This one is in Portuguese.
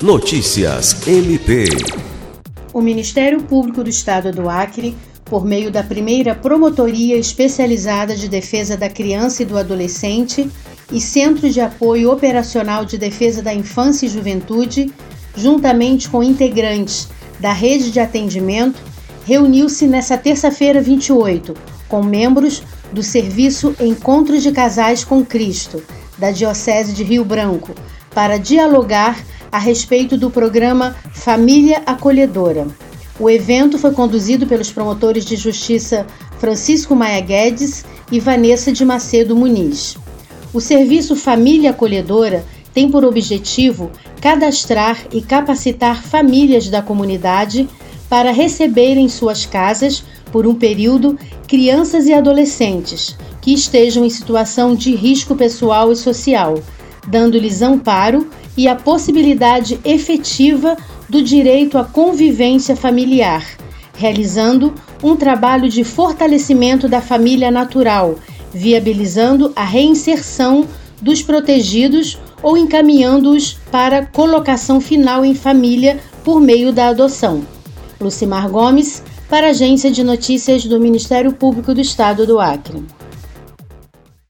Notícias MP. O Ministério Público do Estado do Acre, por meio da primeira Promotoria Especializada de Defesa da Criança e do Adolescente e Centro de Apoio Operacional de Defesa da Infância e Juventude, juntamente com integrantes da rede de atendimento, reuniu-se nesta terça-feira 28 com membros do Serviço Encontros de Casais com Cristo, da Diocese de Rio Branco, para dialogar a respeito do programa Família Acolhedora. O evento foi conduzido pelos promotores de justiça Francisco Maia Guedes e Vanessa de Macedo Muniz. O serviço Família Acolhedora tem por objetivo cadastrar e capacitar famílias da comunidade para receber em suas casas, por um período, crianças e adolescentes que estejam em situação de risco pessoal e social, dando-lhes amparo e a possibilidade efetiva do direito à convivência familiar, realizando um trabalho de fortalecimento da família natural, viabilizando a reinserção dos protegidos ou encaminhando-os para colocação final em família por meio da adoção. Lucimar Gomes, para a Agência de Notícias do Ministério Público do Estado do Acre.